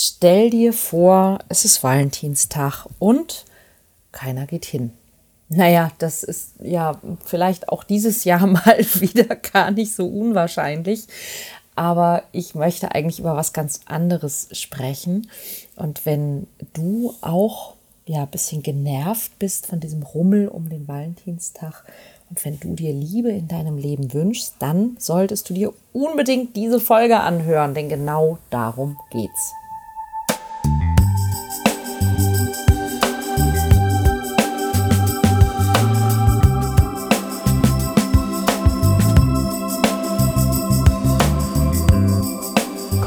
Stell dir vor, es ist Valentinstag und keiner geht hin. Naja, das ist ja vielleicht auch dieses Jahr mal wieder gar nicht so unwahrscheinlich. Aber ich möchte eigentlich über was ganz anderes sprechen. Und wenn du auch ja ein bisschen genervt bist von diesem Rummel um den Valentinstag und wenn du dir Liebe in deinem Leben wünschst, dann solltest du dir unbedingt diese Folge anhören, denn genau darum geht's.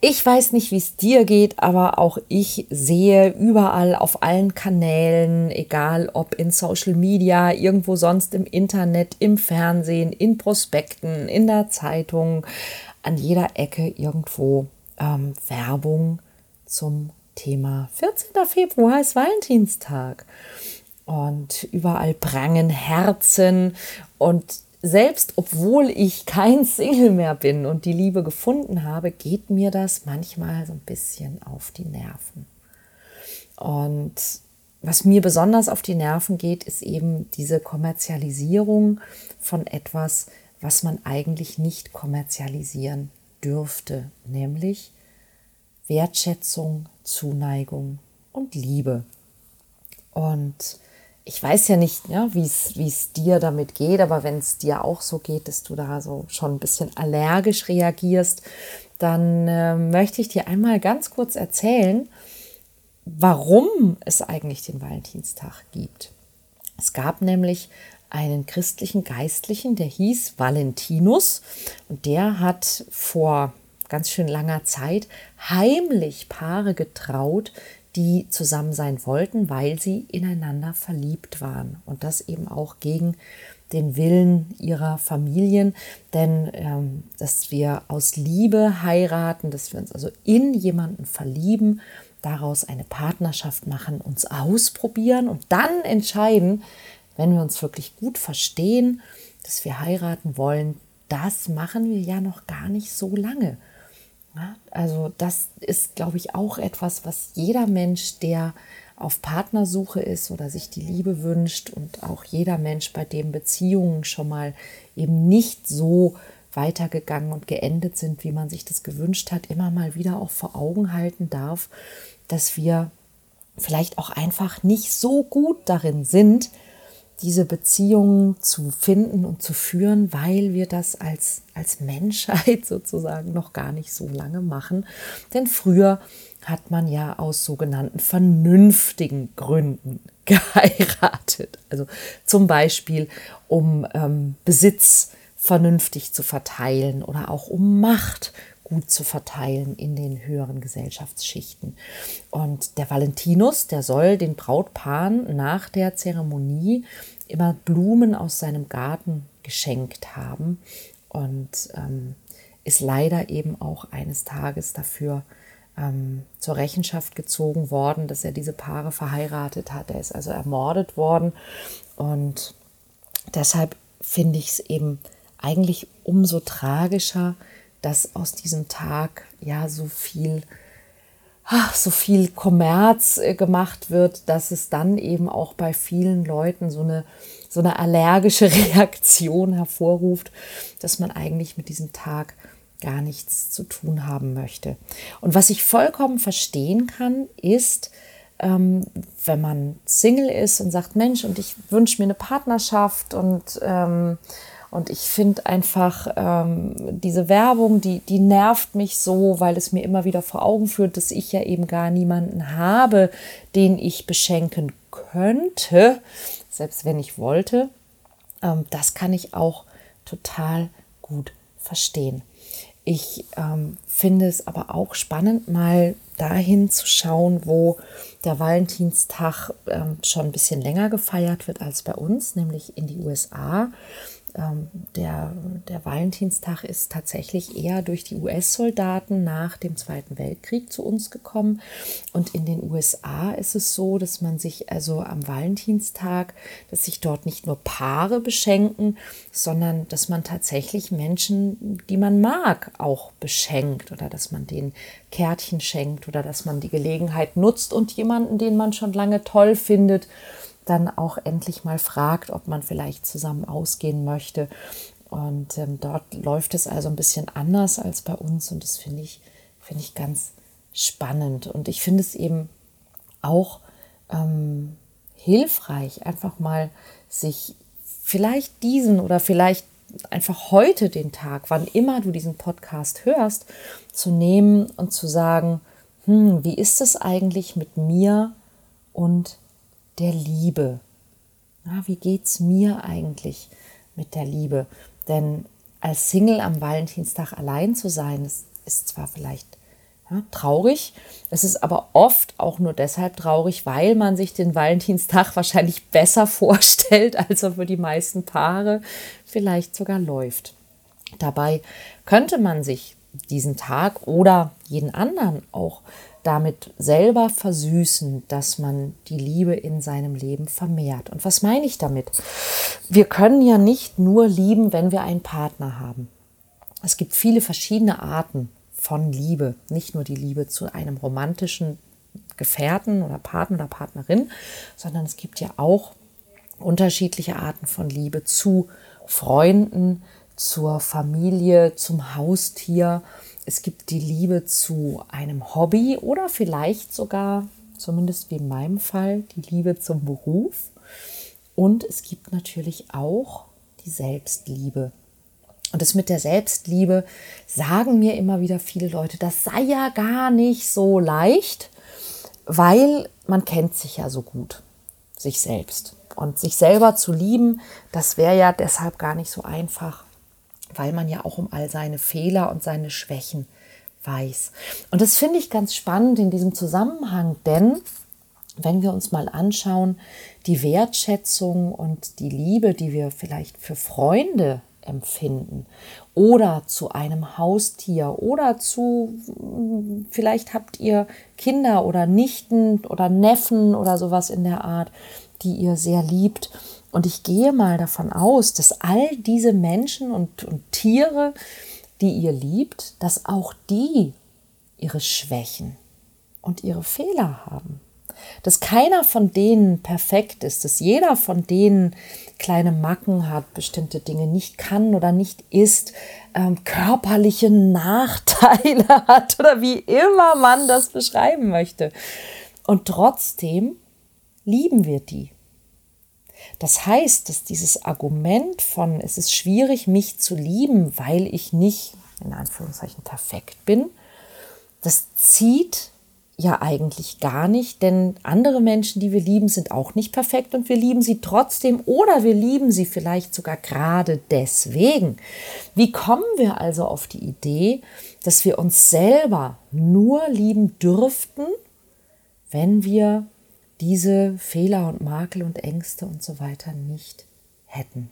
Ich weiß nicht, wie es dir geht, aber auch ich sehe überall auf allen Kanälen, egal ob in Social Media, irgendwo sonst im Internet, im Fernsehen, in Prospekten, in der Zeitung, an jeder Ecke irgendwo ähm, Werbung zum Thema 14. Februar ist Valentinstag. Und überall prangen Herzen und selbst obwohl ich kein Single mehr bin und die Liebe gefunden habe, geht mir das manchmal so ein bisschen auf die Nerven. Und was mir besonders auf die Nerven geht, ist eben diese Kommerzialisierung von etwas, was man eigentlich nicht kommerzialisieren dürfte, nämlich Wertschätzung, Zuneigung und Liebe. Und ich weiß ja nicht, ja, wie es dir damit geht, aber wenn es dir auch so geht, dass du da so schon ein bisschen allergisch reagierst, dann äh, möchte ich dir einmal ganz kurz erzählen, warum es eigentlich den Valentinstag gibt. Es gab nämlich einen christlichen Geistlichen, der hieß Valentinus und der hat vor ganz schön langer Zeit heimlich Paare getraut, die zusammen sein wollten, weil sie ineinander verliebt waren. Und das eben auch gegen den Willen ihrer Familien, denn ähm, dass wir aus Liebe heiraten, dass wir uns also in jemanden verlieben, daraus eine Partnerschaft machen, uns ausprobieren und dann entscheiden, wenn wir uns wirklich gut verstehen, dass wir heiraten wollen, das machen wir ja noch gar nicht so lange. Also das ist, glaube ich, auch etwas, was jeder Mensch, der auf Partnersuche ist oder sich die Liebe wünscht und auch jeder Mensch, bei dem Beziehungen schon mal eben nicht so weitergegangen und geendet sind, wie man sich das gewünscht hat, immer mal wieder auch vor Augen halten darf, dass wir vielleicht auch einfach nicht so gut darin sind, diese Beziehungen zu finden und zu führen, weil wir das als, als Menschheit sozusagen noch gar nicht so lange machen. Denn früher hat man ja aus sogenannten vernünftigen Gründen geheiratet. Also zum Beispiel, um ähm, Besitz vernünftig zu verteilen oder auch um Macht gut zu verteilen in den höheren Gesellschaftsschichten. Und der Valentinus, der soll den Brautpaaren nach der Zeremonie immer Blumen aus seinem Garten geschenkt haben und ähm, ist leider eben auch eines Tages dafür ähm, zur Rechenschaft gezogen worden, dass er diese Paare verheiratet hat. Er ist also ermordet worden und deshalb finde ich es eben eigentlich umso tragischer, dass aus diesem Tag ja so viel ach, so viel Kommerz äh, gemacht wird, dass es dann eben auch bei vielen Leuten so eine, so eine allergische Reaktion hervorruft, dass man eigentlich mit diesem Tag gar nichts zu tun haben möchte. Und was ich vollkommen verstehen kann, ist, ähm, wenn man Single ist und sagt, Mensch, und ich wünsche mir eine Partnerschaft und ähm, und ich finde einfach ähm, diese Werbung, die, die nervt mich so, weil es mir immer wieder vor Augen führt, dass ich ja eben gar niemanden habe, den ich beschenken könnte, selbst wenn ich wollte. Ähm, das kann ich auch total gut verstehen. Ich ähm, finde es aber auch spannend, mal dahin zu schauen, wo der Valentinstag ähm, schon ein bisschen länger gefeiert wird als bei uns, nämlich in die USA. Ähm, der, der Valentinstag ist tatsächlich eher durch die US-Soldaten nach dem Zweiten Weltkrieg zu uns gekommen. Und in den USA ist es so, dass man sich also am Valentinstag, dass sich dort nicht nur Paare beschenken, sondern dass man tatsächlich Menschen, die man mag, auch beschenkt oder dass man denen Kärtchen schenkt oder dass man die Gelegenheit nutzt und jemanden, den man schon lange toll findet, dann auch endlich mal fragt, ob man vielleicht zusammen ausgehen möchte. Und ähm, dort läuft es also ein bisschen anders als bei uns und das finde ich, finde ich ganz spannend. Und ich finde es eben auch ähm, hilfreich, einfach mal sich vielleicht diesen oder vielleicht einfach heute den Tag, wann immer du diesen Podcast hörst, zu nehmen und zu sagen, hm, wie ist es eigentlich mit mir und der Liebe. Ja, wie geht es mir eigentlich mit der Liebe? Denn als Single am Valentinstag allein zu sein, ist, ist zwar vielleicht ja, traurig, es ist aber oft auch nur deshalb traurig, weil man sich den Valentinstag wahrscheinlich besser vorstellt, als er für die meisten Paare vielleicht sogar läuft. Dabei könnte man sich diesen Tag oder jeden anderen auch damit selber versüßen, dass man die Liebe in seinem Leben vermehrt. Und was meine ich damit? Wir können ja nicht nur lieben, wenn wir einen Partner haben. Es gibt viele verschiedene Arten von Liebe, nicht nur die Liebe zu einem romantischen Gefährten oder Partner oder Partnerin, sondern es gibt ja auch unterschiedliche Arten von Liebe zu Freunden, zur Familie, zum Haustier es gibt die Liebe zu einem Hobby oder vielleicht sogar, zumindest wie in meinem Fall, die Liebe zum Beruf. Und es gibt natürlich auch die Selbstliebe. Und das mit der Selbstliebe sagen mir immer wieder viele Leute, das sei ja gar nicht so leicht, weil man kennt sich ja so gut, sich selbst. Und sich selber zu lieben, das wäre ja deshalb gar nicht so einfach weil man ja auch um all seine Fehler und seine Schwächen weiß. Und das finde ich ganz spannend in diesem Zusammenhang, denn wenn wir uns mal anschauen, die Wertschätzung und die Liebe, die wir vielleicht für Freunde empfinden oder zu einem Haustier oder zu, vielleicht habt ihr Kinder oder Nichten oder Neffen oder sowas in der Art, die ihr sehr liebt und ich gehe mal davon aus, dass all diese Menschen und, und Tiere, die ihr liebt, dass auch die ihre Schwächen und ihre Fehler haben. Dass keiner von denen perfekt ist, dass jeder von denen kleine Macken hat, bestimmte Dinge nicht kann oder nicht ist, ähm, körperliche Nachteile hat oder wie immer man das beschreiben möchte. Und trotzdem lieben wir die. Das heißt, dass dieses Argument von, es ist schwierig, mich zu lieben, weil ich nicht, in Anführungszeichen, perfekt bin, das zieht ja eigentlich gar nicht, denn andere Menschen, die wir lieben, sind auch nicht perfekt und wir lieben sie trotzdem oder wir lieben sie vielleicht sogar gerade deswegen. Wie kommen wir also auf die Idee, dass wir uns selber nur lieben dürften, wenn wir diese Fehler und Makel und Ängste und so weiter nicht hätten.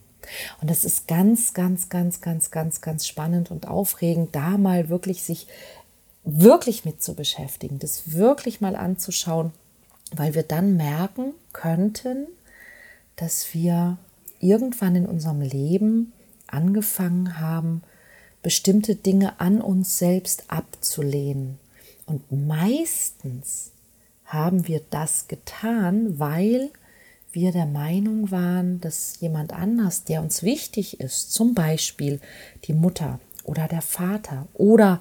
Und das ist ganz, ganz, ganz, ganz, ganz, ganz spannend und aufregend, da mal wirklich sich wirklich mit zu beschäftigen, das wirklich mal anzuschauen, weil wir dann merken könnten, dass wir irgendwann in unserem Leben angefangen haben, bestimmte Dinge an uns selbst abzulehnen. Und meistens haben wir das getan, weil wir der Meinung waren, dass jemand anders, der uns wichtig ist, zum Beispiel die Mutter oder der Vater oder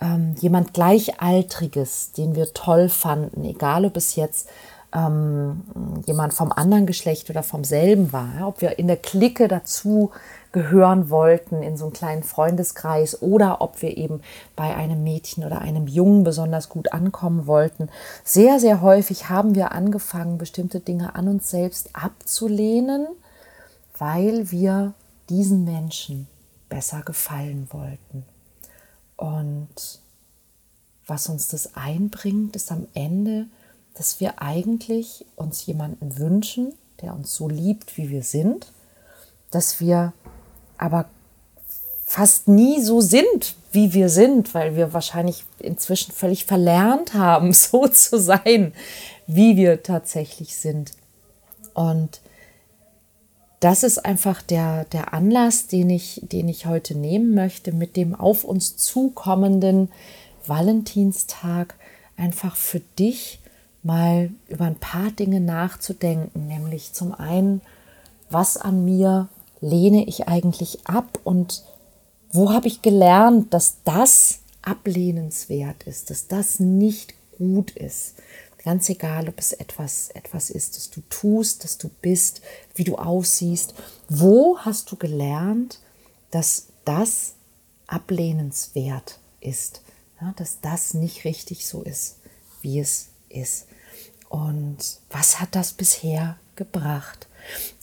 ähm, jemand Gleichaltriges, den wir toll fanden, egal ob es jetzt ähm, jemand vom anderen Geschlecht oder vom selben war, ob wir in der Clique dazu gehören wollten in so einen kleinen Freundeskreis oder ob wir eben bei einem Mädchen oder einem Jungen besonders gut ankommen wollten. Sehr, sehr häufig haben wir angefangen, bestimmte Dinge an uns selbst abzulehnen, weil wir diesen Menschen besser gefallen wollten. Und was uns das einbringt, ist am Ende, dass wir eigentlich uns jemanden wünschen, der uns so liebt, wie wir sind, dass wir aber fast nie so sind, wie wir sind, weil wir wahrscheinlich inzwischen völlig verlernt haben, so zu sein, wie wir tatsächlich sind. Und das ist einfach der, der Anlass, den ich, den ich heute nehmen möchte, mit dem auf uns zukommenden Valentinstag einfach für dich mal über ein paar Dinge nachzudenken, nämlich zum einen, was an mir lehne ich eigentlich ab und wo habe ich gelernt, dass das ablehnenswert ist, dass das nicht gut ist. Ganz egal, ob es etwas, etwas ist, das du tust, das du bist, wie du aussiehst. Wo hast du gelernt, dass das ablehnenswert ist? Ja, dass das nicht richtig so ist, wie es ist. Und was hat das bisher gebracht?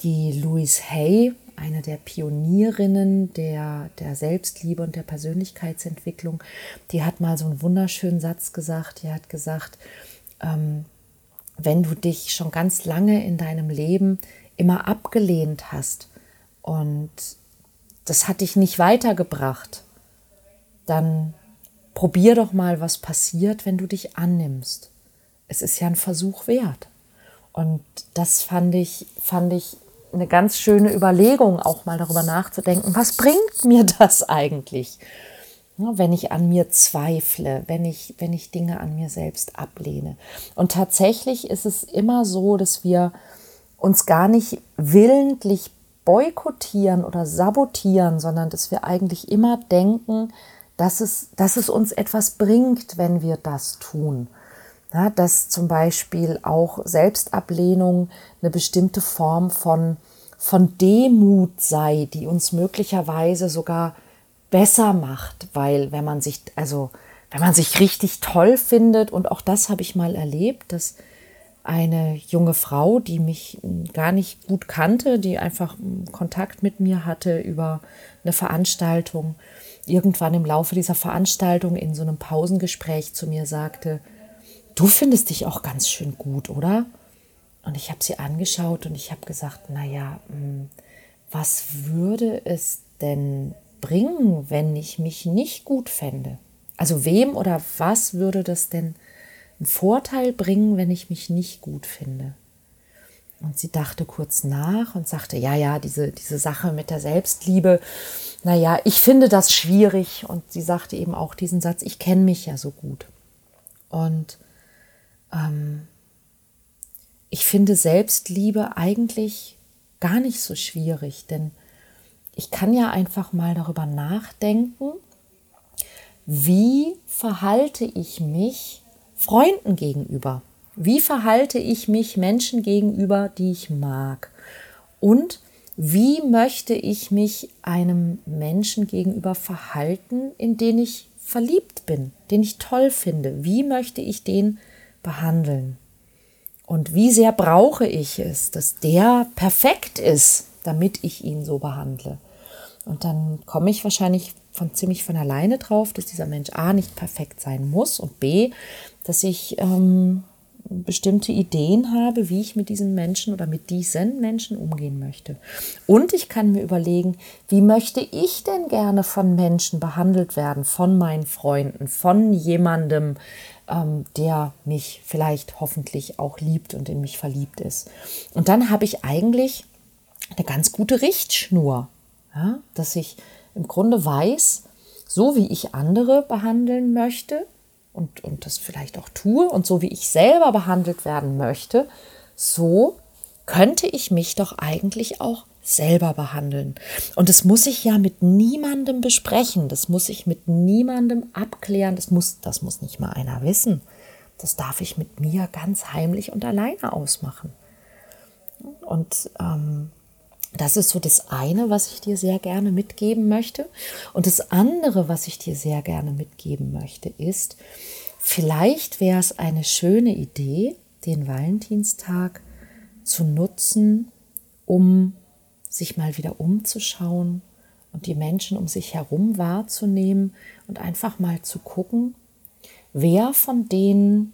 Die Louise Hay, eine der Pionierinnen der, der Selbstliebe und der Persönlichkeitsentwicklung, die hat mal so einen wunderschönen Satz gesagt. Die hat gesagt, ähm, wenn du dich schon ganz lange in deinem Leben immer abgelehnt hast und das hat dich nicht weitergebracht, dann probier doch mal, was passiert, wenn du dich annimmst. Es ist ja ein Versuch wert. Und das fand ich, fand ich eine ganz schöne Überlegung, auch mal darüber nachzudenken, was bringt mir das eigentlich? wenn ich an mir zweifle, wenn ich, wenn ich Dinge an mir selbst ablehne. Und tatsächlich ist es immer so, dass wir uns gar nicht willentlich boykottieren oder sabotieren, sondern dass wir eigentlich immer denken, dass es, dass es uns etwas bringt, wenn wir das tun. Ja, dass zum Beispiel auch Selbstablehnung eine bestimmte Form von, von Demut sei, die uns möglicherweise sogar besser macht, weil wenn man sich, also wenn man sich richtig toll findet, und auch das habe ich mal erlebt, dass eine junge Frau, die mich gar nicht gut kannte, die einfach Kontakt mit mir hatte über eine Veranstaltung, irgendwann im Laufe dieser Veranstaltung in so einem Pausengespräch zu mir sagte, du findest dich auch ganz schön gut, oder? Und ich habe sie angeschaut und ich habe gesagt, naja, hm, was würde es denn bringen, wenn ich mich nicht gut fände? Also wem oder was würde das denn einen Vorteil bringen, wenn ich mich nicht gut finde? Und sie dachte kurz nach und sagte, ja, ja, diese, diese Sache mit der Selbstliebe, naja, ich finde das schwierig. Und sie sagte eben auch diesen Satz, ich kenne mich ja so gut. Und ähm, ich finde Selbstliebe eigentlich gar nicht so schwierig, denn ich kann ja einfach mal darüber nachdenken, wie verhalte ich mich Freunden gegenüber? Wie verhalte ich mich Menschen gegenüber, die ich mag? Und wie möchte ich mich einem Menschen gegenüber verhalten, in den ich verliebt bin, den ich toll finde? Wie möchte ich den behandeln? Und wie sehr brauche ich es, dass der perfekt ist, damit ich ihn so behandle. Und dann komme ich wahrscheinlich von ziemlich von alleine drauf, dass dieser Mensch A nicht perfekt sein muss und B, dass ich ähm, bestimmte Ideen habe, wie ich mit diesen Menschen oder mit diesen Menschen umgehen möchte. Und ich kann mir überlegen, wie möchte ich denn gerne von Menschen behandelt werden, von meinen Freunden, von jemandem, ähm, der mich vielleicht hoffentlich auch liebt und in mich verliebt ist. Und dann habe ich eigentlich eine ganz gute Richtschnur, ja, dass ich im Grunde weiß, so wie ich andere behandeln möchte und, und das vielleicht auch tue und so wie ich selber behandelt werden möchte, so könnte ich mich doch eigentlich auch selber behandeln. Und das muss ich ja mit niemandem besprechen, das muss ich mit niemandem abklären, das muss, das muss nicht mal einer wissen. Das darf ich mit mir ganz heimlich und alleine ausmachen. Und ähm, das ist so das eine, was ich dir sehr gerne mitgeben möchte. Und das andere, was ich dir sehr gerne mitgeben möchte, ist, vielleicht wäre es eine schöne Idee, den Valentinstag zu nutzen, um sich mal wieder umzuschauen und die Menschen um sich herum wahrzunehmen und einfach mal zu gucken, wer von denen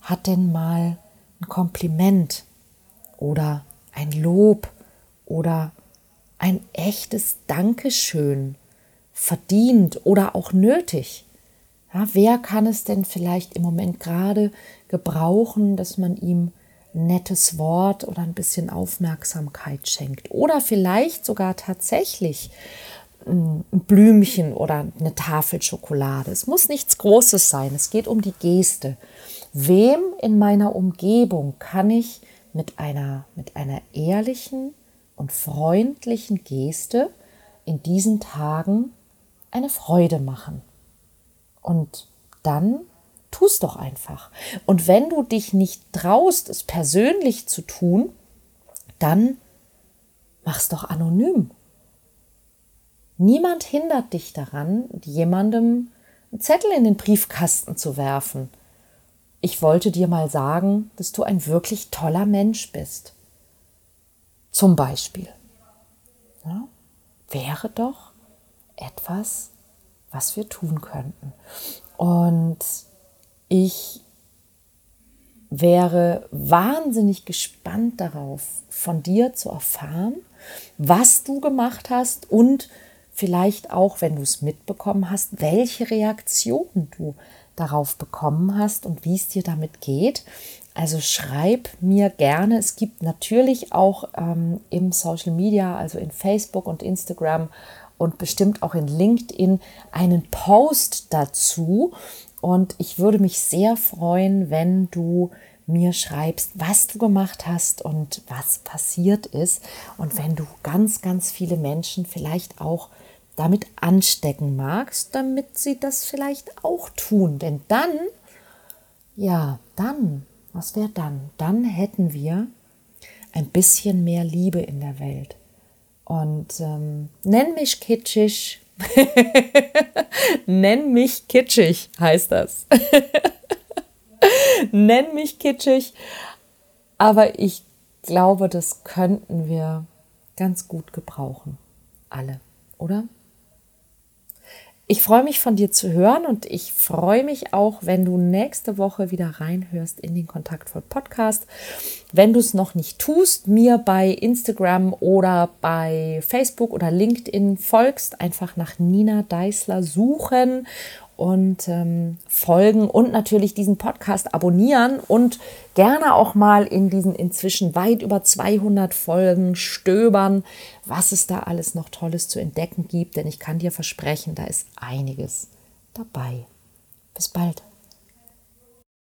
hat denn mal ein Kompliment oder ein Lob oder ein echtes Dankeschön verdient oder auch nötig? Ja, wer kann es denn vielleicht im Moment gerade gebrauchen, dass man ihm nettes Wort oder ein bisschen Aufmerksamkeit schenkt? Oder vielleicht sogar tatsächlich ein Blümchen oder eine Tafel Schokolade. Es muss nichts Großes sein. Es geht um die Geste. Wem in meiner Umgebung kann ich mit einer, mit einer ehrlichen und freundlichen Geste in diesen Tagen eine Freude machen? Und dann es doch einfach. Und wenn du dich nicht traust, es persönlich zu tun, dann mach's doch anonym. Niemand hindert dich daran, jemandem einen Zettel in den Briefkasten zu werfen. Ich wollte dir mal sagen, dass du ein wirklich toller Mensch bist. Zum Beispiel. Ja, wäre doch etwas, was wir tun könnten. Und ich wäre wahnsinnig gespannt darauf, von dir zu erfahren, was du gemacht hast und vielleicht auch, wenn du es mitbekommen hast, welche Reaktionen du darauf bekommen hast und wie es dir damit geht. Also schreib mir gerne. Es gibt natürlich auch ähm, im Social Media, also in Facebook und Instagram und bestimmt auch in LinkedIn einen Post dazu. Und ich würde mich sehr freuen, wenn du mir schreibst, was du gemacht hast und was passiert ist. Und wenn du ganz, ganz viele Menschen vielleicht auch damit anstecken magst, damit sie das vielleicht auch tun. Denn dann, ja, dann, was wäre dann? Dann hätten wir ein bisschen mehr Liebe in der Welt. Und ähm, nenn mich kitschig. nenn mich kitschig, heißt das. nenn mich kitschig. Aber ich glaube, das könnten wir ganz gut gebrauchen. Alle, oder? Ich freue mich von dir zu hören und ich freue mich auch, wenn du nächste Woche wieder reinhörst in den Kontaktvoll Podcast. Wenn du es noch nicht tust, mir bei Instagram oder bei Facebook oder LinkedIn folgst, einfach nach Nina Deißler suchen und ähm, folgen und natürlich diesen Podcast abonnieren und gerne auch mal in diesen inzwischen weit über 200 Folgen stöbern, was es da alles noch Tolles zu entdecken gibt. Denn ich kann dir versprechen, da ist einiges dabei. Bis bald.